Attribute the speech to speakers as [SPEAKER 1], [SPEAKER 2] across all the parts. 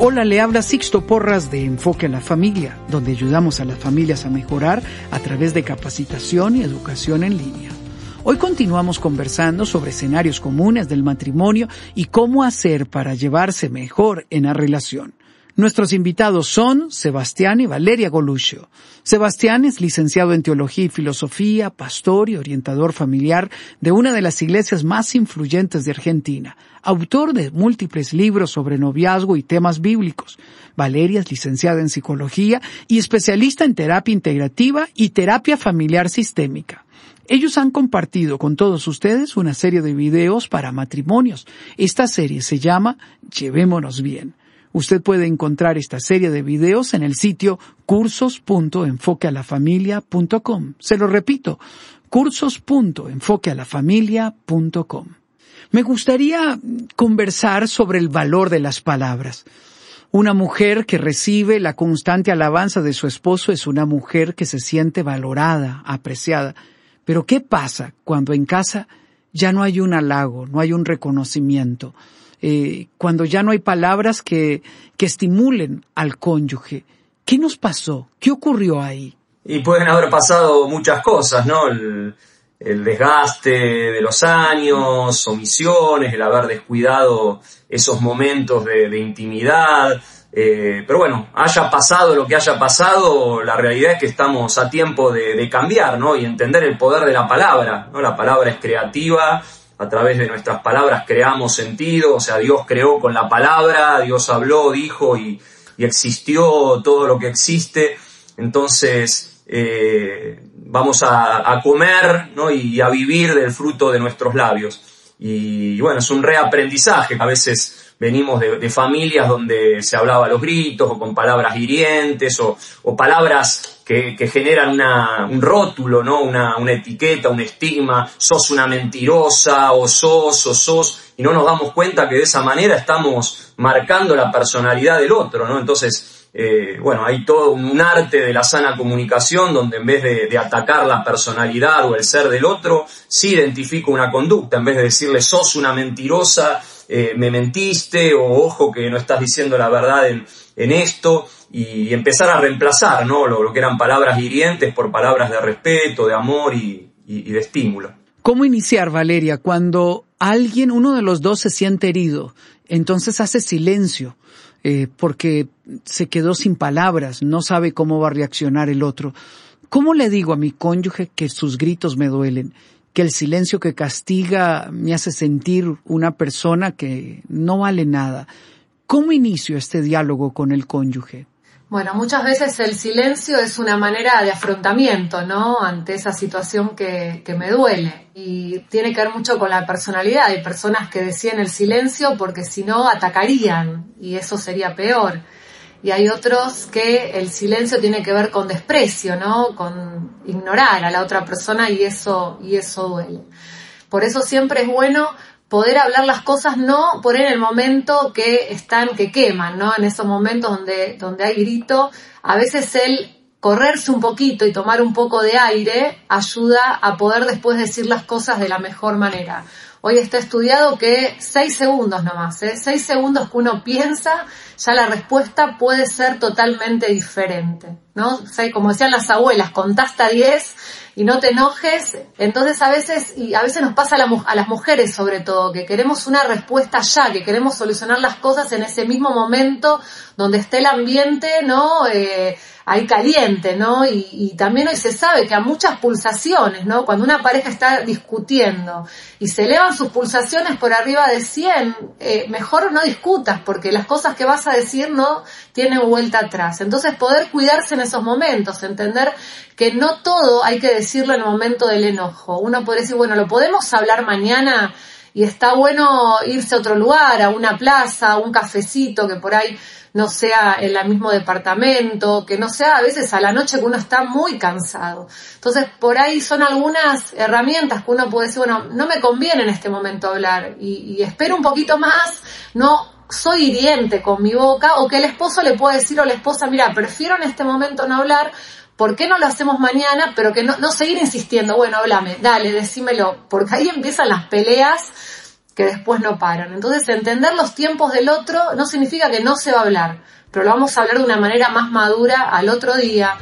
[SPEAKER 1] Hola, le habla Sixto Porras de Enfoque a la Familia, donde ayudamos a las familias a mejorar a través de capacitación y educación en línea. Hoy continuamos conversando sobre escenarios comunes del matrimonio y cómo hacer para llevarse mejor en la relación. Nuestros invitados son Sebastián y Valeria Goluccio. Sebastián es licenciado en Teología y Filosofía, pastor y orientador familiar de una de las iglesias más influyentes de Argentina, autor de múltiples libros sobre noviazgo y temas bíblicos. Valeria es licenciada en Psicología y especialista en terapia integrativa y terapia familiar sistémica. Ellos han compartido con todos ustedes una serie de videos para matrimonios. Esta serie se llama Llevémonos bien. Usted puede encontrar esta serie de videos en el sitio cursos.enfoquealafamilia.com. Se lo repito, cursos.enfoquealafamilia.com. Me gustaría conversar sobre el valor de las palabras. Una mujer que recibe la constante alabanza de su esposo es una mujer que se siente valorada, apreciada. Pero ¿qué pasa cuando en casa ya no hay un halago, no hay un reconocimiento? Eh, cuando ya no hay palabras que, que estimulen al cónyuge. ¿Qué nos pasó? ¿Qué ocurrió ahí?
[SPEAKER 2] Y pueden haber pasado muchas cosas, ¿no? El, desgaste de los años, omisiones, el haber descuidado esos momentos de, de intimidad. Eh, pero bueno, haya pasado lo que haya pasado, la realidad es que estamos a tiempo de, de cambiar, ¿no? Y entender el poder de la palabra, ¿no? La palabra es creativa, a través de nuestras palabras creamos sentido, o sea, Dios creó con la palabra, Dios habló, dijo y, existió todo lo que existe. Entonces, eh, vamos a, comer ¿no? y a vivir del fruto de nuestros labios. Y, bueno, es un reaprendizaje. A veces venimos de, familias donde se hablaba los gritos o con palabras hirientes o, o palabras que, generan una, un rótulo, ¿no? Una, una, etiqueta, un estigma, sos una mentirosa, o sos, o sos, y no nos damos cuenta que de esa manera estamos marcando la personalidad del otro, ¿no? Entonces, eh, bueno, hay todo un arte de la sana comunicación donde en vez de, de, atacar la personalidad o el ser del otro, sí identifico una conducta, en vez de decirle sos una mentirosa, eh, me mentiste, o ojo que no estás diciendo la verdad en, en esto, y empezar a reemplazar ¿no? lo, que eran palabras hirientes por palabras de respeto, de amor y, de estímulo.
[SPEAKER 1] ¿Cómo iniciar, Valeria, cuando alguien, uno de los dos se siente herido? Entonces hace silencio, eh, porque se quedó sin palabras, no sabe cómo va a reaccionar el otro. ¿Cómo le digo a mi cónyuge que sus gritos me duelen? Que el silencio que castiga me hace sentir una persona que no vale nada. ¿Cómo inicio este diálogo con el cónyuge?
[SPEAKER 3] Bueno, muchas veces el silencio es una manera de afrontamiento, ¿no? Ante esa situación que, que, me duele. Y tiene que ver mucho con la personalidad. Hay personas que decían el silencio porque si no atacarían y eso sería peor. Y hay otros que el silencio tiene que ver con desprecio, ¿no? Con ignorar a la otra persona y eso, y eso duele. Por eso siempre es bueno poder hablar las cosas no por en el momento que están, que queman, ¿no? En esos momentos donde, donde hay grito, a veces el correrse un poquito y tomar un poco de aire ayuda a poder después decir las cosas de la mejor manera. Hoy está estudiado que seis segundos nomás, ¿eh? seis segundos que uno piensa, ya la respuesta puede ser totalmente diferente, ¿no? como decían las abuelas, contasta diez y no te enojes. Entonces a veces, y a veces nos pasa a, las mujeres sobre todo, que queremos una respuesta ya, que queremos solucionar las cosas en ese mismo momento donde esté el ambiente, ¿no? Eh, ahí caliente, ¿no? Y, también hoy se sabe que a muchas pulsaciones, ¿no? Cuando una pareja está discutiendo y se elevan sus pulsaciones por arriba de 100, eh, mejor no discutas porque las cosas que vas a decir no tienen vuelta atrás. Entonces poder cuidarse en esos momentos, entender que no todo hay que decirlo en el momento del enojo. Uno puede decir, bueno, lo podemos hablar mañana y está bueno irse a otro lugar, a una plaza, a un cafecito que por ahí no sea en el mismo departamento, que no sea a veces a la noche que uno está muy cansado. Entonces, por ahí son algunas herramientas que uno puede decir, bueno, no me conviene en este momento hablar y, espero un poquito más, no soy hiriente con mi boca, o que el esposo le pueda decir o la esposa, mira, prefiero en este momento no hablar, ¿por qué no lo hacemos mañana? Pero que no, no seguir insistiendo, bueno, háblame, dale, decímelo, porque ahí empiezan las peleas que después no paran. Entonces, entender los tiempos del otro no significa que no se va a hablar, pero lo vamos a hablar de una manera más madura al otro día,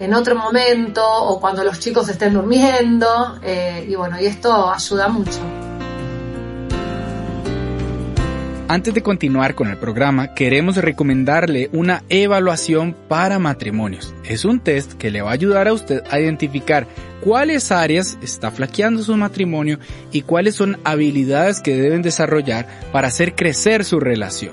[SPEAKER 3] en otro momento, o cuando los chicos estén durmiendo, eh, y bueno, y esto ayuda mucho.
[SPEAKER 4] Antes de continuar con el programa, queremos recomendarle una evaluación para matrimonios. Es un test que le va a ayudar a usted a identificar cuáles áreas está flaqueando su matrimonio y cuáles son habilidades que deben desarrollar para hacer crecer su relación.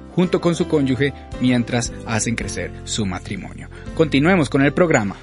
[SPEAKER 4] junto con su cónyuge mientras hacen crecer su matrimonio. Continuemos con el programa.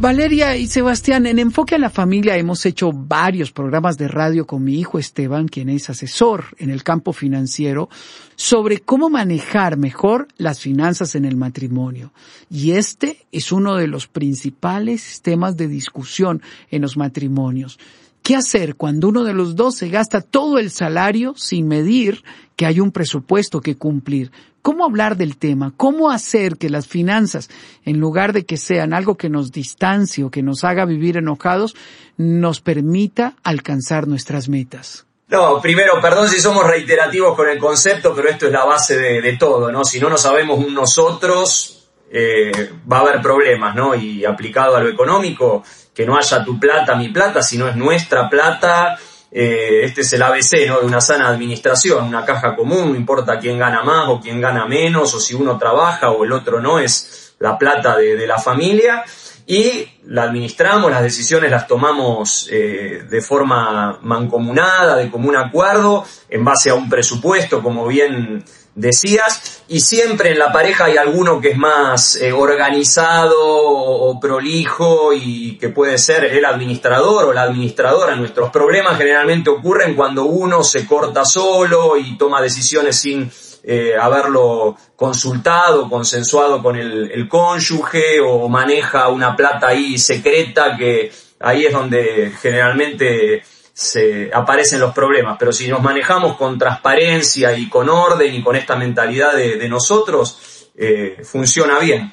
[SPEAKER 1] Valeria y Sebastián, en Enfoque a la Familia hemos hecho varios programas de radio con mi hijo Esteban, quien es asesor en el campo financiero, sobre cómo manejar mejor las finanzas en el matrimonio. Y este es uno de los principales temas de discusión en los matrimonios. ¿Qué hacer cuando uno de los dos se gasta todo el salario sin medir que hay un presupuesto que cumplir? ¿Cómo hablar del tema? ¿Cómo hacer que las finanzas, en lugar de que sean algo que nos distancie o que nos haga vivir enojados, nos permita alcanzar nuestras metas?
[SPEAKER 2] No, primero, perdón si somos reiterativos con el concepto, pero esto es la base de, todo, ¿no? Si no nos sabemos un nosotros, eh, va a haber problemas, ¿no? Y aplicado a lo económico, que no haya tu plata, mi plata, sino es nuestra plata. Eh, este es el ABC ¿no? de una sana administración, una caja común, no importa quién gana más o quién gana menos, o si uno trabaja o el otro no, es la plata de, la familia y la administramos, las decisiones las tomamos eh, de forma mancomunada, de común acuerdo, en base a un presupuesto, como bien decías, y siempre en la pareja hay alguno que es más eh, organizado o, prolijo y que puede ser el administrador o la administradora. Nuestros problemas generalmente ocurren cuando uno se corta solo y toma decisiones sin eh, haberlo consultado, consensuado con el, el cónyuge o maneja una plata ahí secreta que ahí es donde generalmente se aparecen los problemas, pero si nos manejamos con transparencia y con orden y con esta mentalidad de, nosotros, eh, funciona bien.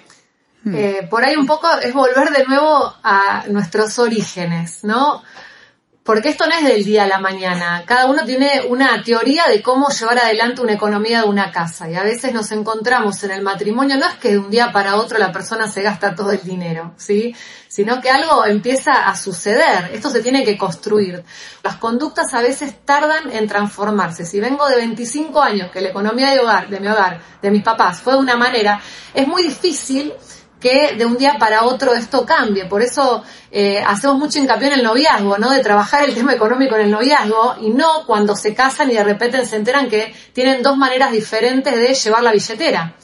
[SPEAKER 3] Eh, por ahí un poco es volver de nuevo a nuestros orígenes, ¿no? Porque esto no es del día a la mañana. Cada uno tiene una teoría de cómo llevar adelante una economía de una casa. Y a veces nos encontramos en el matrimonio, no es que de un día para otro la persona se gasta todo el dinero, ¿sí? Sino que algo empieza a suceder. Esto se tiene que construir. Las conductas a veces tardan en transformarse. Si vengo de 25 años que la economía de hogar, de mi hogar, de mis papás fue de una manera, es muy difícil que de un día para otro esto cambie. Por eso eh, hacemos mucho hincapié en el noviazgo, ¿no? De trabajar el tema económico en el noviazgo y no cuando se casan y de repente se enteran que tienen dos maneras diferentes de llevar la billetera.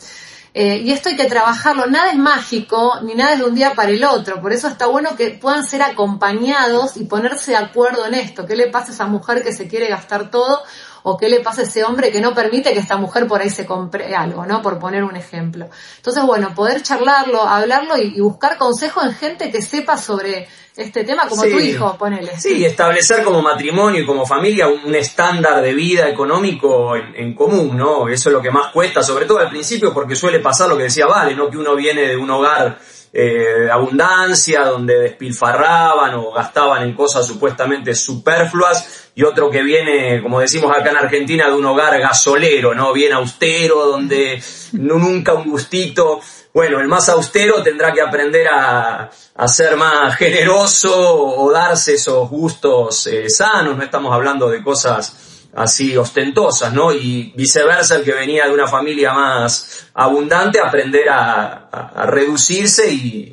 [SPEAKER 3] Eh, y esto hay que trabajarlo, nada es mágico ni nada es de un día para el otro, por eso está bueno que puedan ser acompañados y ponerse de acuerdo en esto, qué le pasa a esa mujer que se quiere gastar todo o qué le pasa a ese hombre que no permite que esta mujer por ahí se compre algo, ¿no? Por poner un ejemplo. Entonces, bueno, poder charlarlo, hablarlo y, buscar consejo en gente que sepa sobre este tema, como tu hijo, ponele.
[SPEAKER 2] Sí, establecer como matrimonio y como familia un estándar de vida económico en, común, ¿no? Eso es lo que más cuesta, sobre todo al principio, porque suele pasar lo que decía Vale, ¿no? Que uno viene de un hogar eh, abundancia, donde despilfarraban o gastaban en cosas supuestamente superfluas, y otro que viene, como decimos acá en Argentina, de un hogar gasolero, ¿no? Bien austero, donde nunca un gustito. Bueno, el más austero tendrá que aprender a, ser más generoso o, darse esos gustos eh, sanos, no estamos hablando de cosas así ostentosas, ¿no? Y viceversa, el que venía de una familia más abundante, aprender a, reducirse y,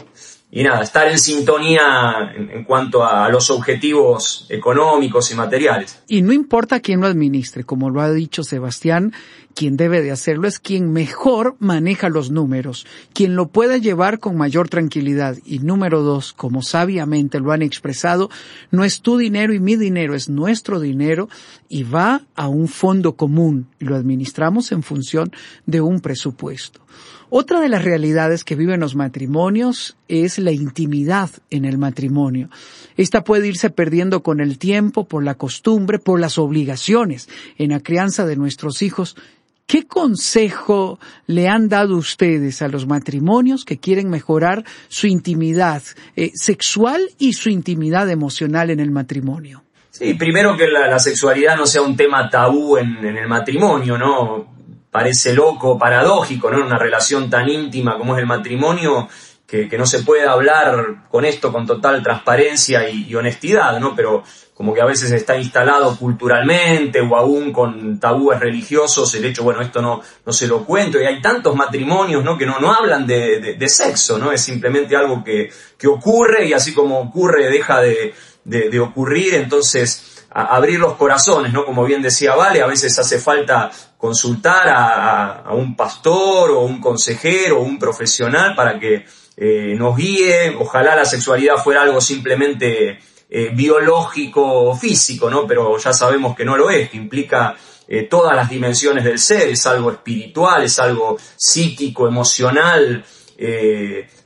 [SPEAKER 2] y, nada, estar en sintonía en, cuanto a los objetivos económicos y materiales.
[SPEAKER 1] Y no importa quién lo administre, como lo ha dicho Sebastián, quien debe de hacerlo es quien mejor maneja los números, quien lo pueda llevar con mayor tranquilidad. Y número dos, como sabiamente lo han expresado, no es tu dinero y mi dinero, es nuestro dinero y va a un fondo común y lo administramos en función de un presupuesto. Otra de las realidades que viven los matrimonios es la intimidad en el matrimonio. Esta puede irse perdiendo con el tiempo, por la costumbre, por las obligaciones en la crianza de nuestros hijos ¿Qué consejo le han dado ustedes a los matrimonios que quieren mejorar su intimidad eh, sexual y su intimidad emocional en el matrimonio?
[SPEAKER 2] Sí, primero que la, sexualidad no sea un tema tabú en, en, el matrimonio, ¿no? Parece loco, paradójico, ¿no? En una relación tan íntima como es el matrimonio, que, no se puede hablar con esto con total transparencia y, honestidad, ¿no? Pero como que a veces está instalado culturalmente o aún con tabúes religiosos el hecho, bueno, esto no, no se lo cuento. Y hay tantos matrimonios, ¿no? Que no, no hablan de, de, sexo, ¿no? Es simplemente algo que, que, ocurre y así como ocurre deja de, de ocurrir. Entonces, abrir los corazones, ¿no? Como bien decía Vale, a veces hace falta consultar a, a un pastor o un consejero o un profesional para que eh, nos guíe, ojalá la sexualidad fuera algo simplemente eh, biológico o físico, ¿no? Pero ya sabemos que no lo es, que implica eh, todas las dimensiones del ser, es algo espiritual, es algo psíquico, emocional,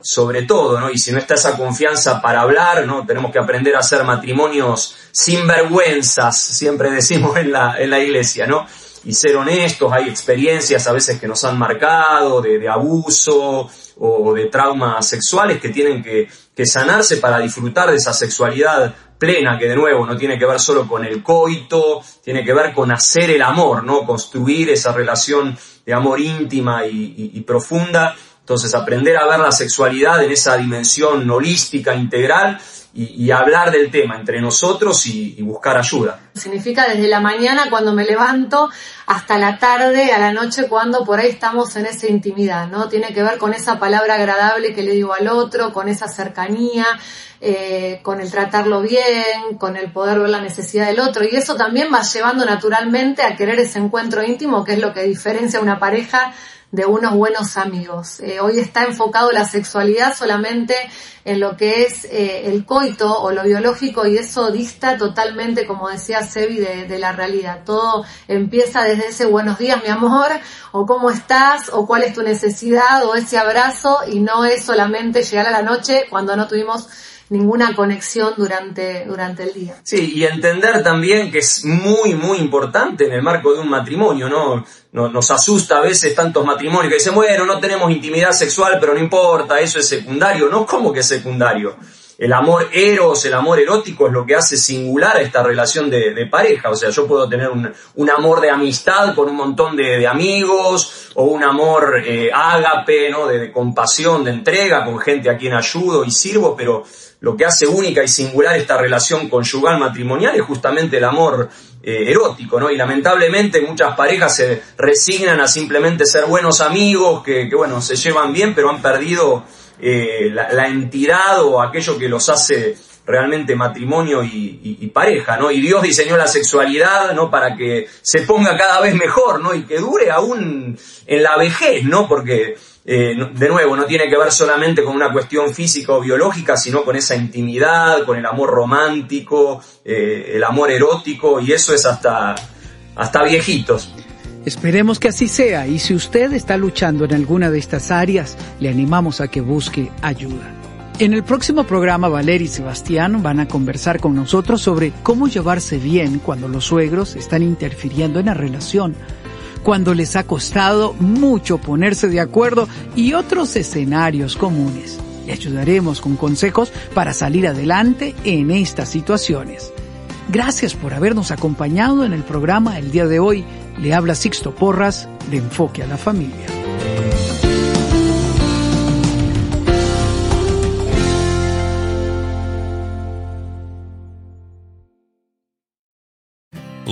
[SPEAKER 2] sobre todo, ¿no? Y si no está esa confianza para hablar, ¿no? Tenemos que aprender a hacer matrimonios sin vergüenzas, siempre decimos en la, en la iglesia, ¿no? Y ser honestos, hay experiencias a veces que nos han marcado, de, abuso, o de traumas sexuales que tienen que, sanarse para disfrutar de esa sexualidad plena, que de nuevo no tiene que ver solo con el coito, tiene que ver con hacer el amor, ¿no? Construir esa relación de amor íntima y profunda. Entonces, aprender a ver la sexualidad en esa dimensión holística, integral, y, hablar del tema entre nosotros y, buscar ayuda.
[SPEAKER 3] Significa desde la mañana cuando me levanto hasta la tarde, a la noche cuando por ahí estamos en esa intimidad, ¿no? Tiene que ver con esa palabra agradable que le digo al otro, con esa cercanía, eh, con el tratarlo bien, con el poder ver la necesidad del otro. Y eso también va llevando naturalmente a querer ese encuentro íntimo, que es lo que diferencia una pareja de unos buenos amigos. Eh, hoy está enfocado la sexualidad solamente en lo que es eh, el coito o lo biológico y eso dista totalmente, como decía Sebi, de, la realidad. Todo empieza desde ese buenos días, mi amor, o cómo estás, o cuál es tu necesidad, o ese abrazo, y no es solamente llegar a la noche cuando no tuvimos ninguna conexión durante, durante el día.
[SPEAKER 2] Sí, y entender también que es muy, muy importante en el marco de un matrimonio, ¿no? Nos, asusta a veces tantos matrimonios que dicen, bueno, no tenemos intimidad sexual, pero no importa, eso es secundario. No, ¿cómo que es secundario? El amor eros, el amor erótico es lo que hace singular a esta relación de, pareja. O sea, yo puedo tener un, un, amor de amistad con un montón de, amigos, o un amor eh, ágape, ¿no? De, de compasión, de entrega con gente a quien ayudo y sirvo, pero lo que hace única y singular esta relación conyugal matrimonial es justamente el amor eh, erótico, ¿no? Y lamentablemente muchas parejas se resignan a simplemente ser buenos amigos, que, bueno, se llevan bien, pero han perdido eh, la, entidad o aquello que los hace realmente matrimonio y, pareja, ¿no? Y Dios diseñó la sexualidad, ¿no? Para que se ponga cada vez mejor, ¿no? Y que dure aún en la vejez, ¿no? Porque eh, de nuevo, no tiene que ver solamente con una cuestión física o biológica, sino con esa intimidad, con el amor romántico, eh, el amor erótico, y eso es hasta, hasta viejitos.
[SPEAKER 1] Esperemos que así sea y si usted está luchando en alguna de estas áreas, le animamos a que busque ayuda. En el próximo programa, Valeria y Sebastián van a conversar con nosotros sobre cómo llevarse bien cuando los suegros están interfiriendo en la relación, cuando les ha costado mucho ponerse de acuerdo y otros escenarios comunes. Le ayudaremos con consejos para salir adelante en estas situaciones. Gracias por habernos acompañado en el programa el día de hoy. Le habla Sixto Porras de Enfoque a la Familia.